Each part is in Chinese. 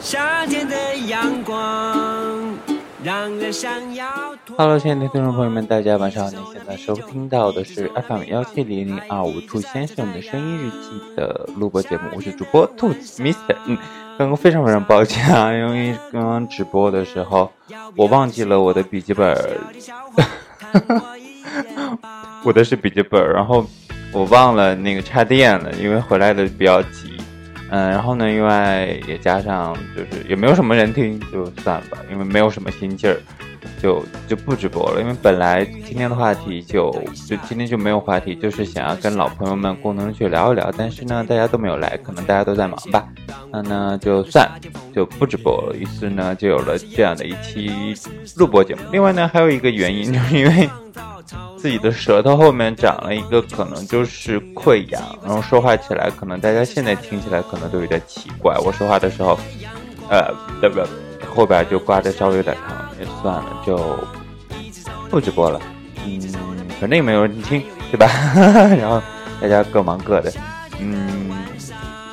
夏天的阳光让人想要 Hello，亲爱的听众朋友们，大家晚上好！您现在收听到的是 FM 幺七零零二五兔先生的声音日记的录播节目，我是主播兔子 Mr。嗯，刚刚非常非常抱歉啊，因为刚刚直播的时候我忘记了我的笔记本，我的是笔记本，然后我忘了那个插电了，因为回来的比较急。嗯，然后呢，因为也加上就是也没有什么人听，就算了吧，因为没有什么心劲儿，就就不直播了。因为本来今天的话题就就今天就没有话题，就是想要跟老朋友们共同去聊一聊，但是呢，大家都没有来，可能大家都在忙吧。那呢，就算就不直播了。于是呢，就有了这样的一期录播节目。另外呢，还有一个原因，就是因为。自己的舌头后面长了一个，可能就是溃疡，然后说话起来，可能大家现在听起来可能都有点奇怪。我说话的时候，呃，不不，后边就刮的稍微有点疼，也算了，就不直播了。嗯，反正也没有人听，对吧？然后大家各忙各的，嗯，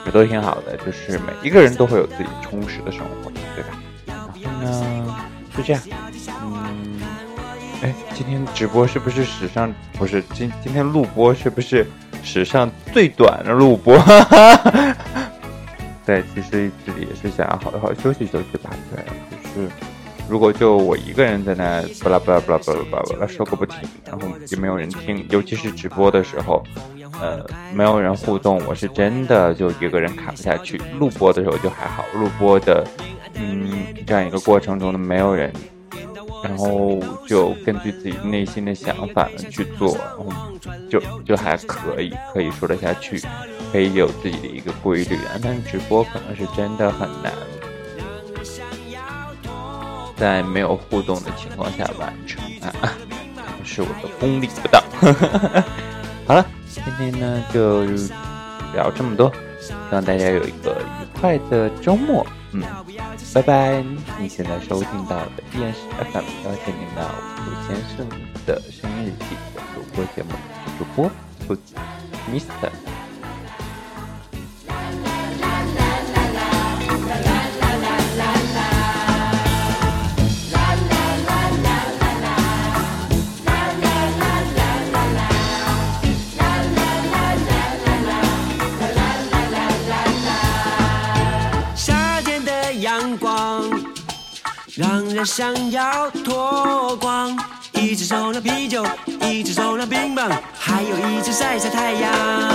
也都挺好的，就是每一个人都会有自己充实的生活，对吧？然后呢，就这样，嗯。哎，今天直播是不是史上不是今今天录播是不是史上最短的录播？对，其实自己也是想要好好休息休息吧。对，就是如果就我一个人在那巴拉巴拉巴拉巴拉巴拉说个不停，然后也没有人听，尤其是直播的时候，呃，没有人互动，我是真的就一个人看不下去。录播的时候就还好，录播的嗯这样一个过程中呢，没有人。然后就根据自己内心的想法去做，然后就就还可以，可以说得下去，可以有自己的一个规律啊。但直播可能是真的很难，在没有互动的情况下完成啊，是我的功力不到。好了，今天呢就聊这么多，希望大家有一个愉快的周末。嗯，拜拜！你现在收听到的依然是 FM 幺千零的五先生的声音日记的主播节目，主播兔子 Mister。想要脱光，一只手拿啤酒，一只手拿冰棒，还有一只晒晒太阳。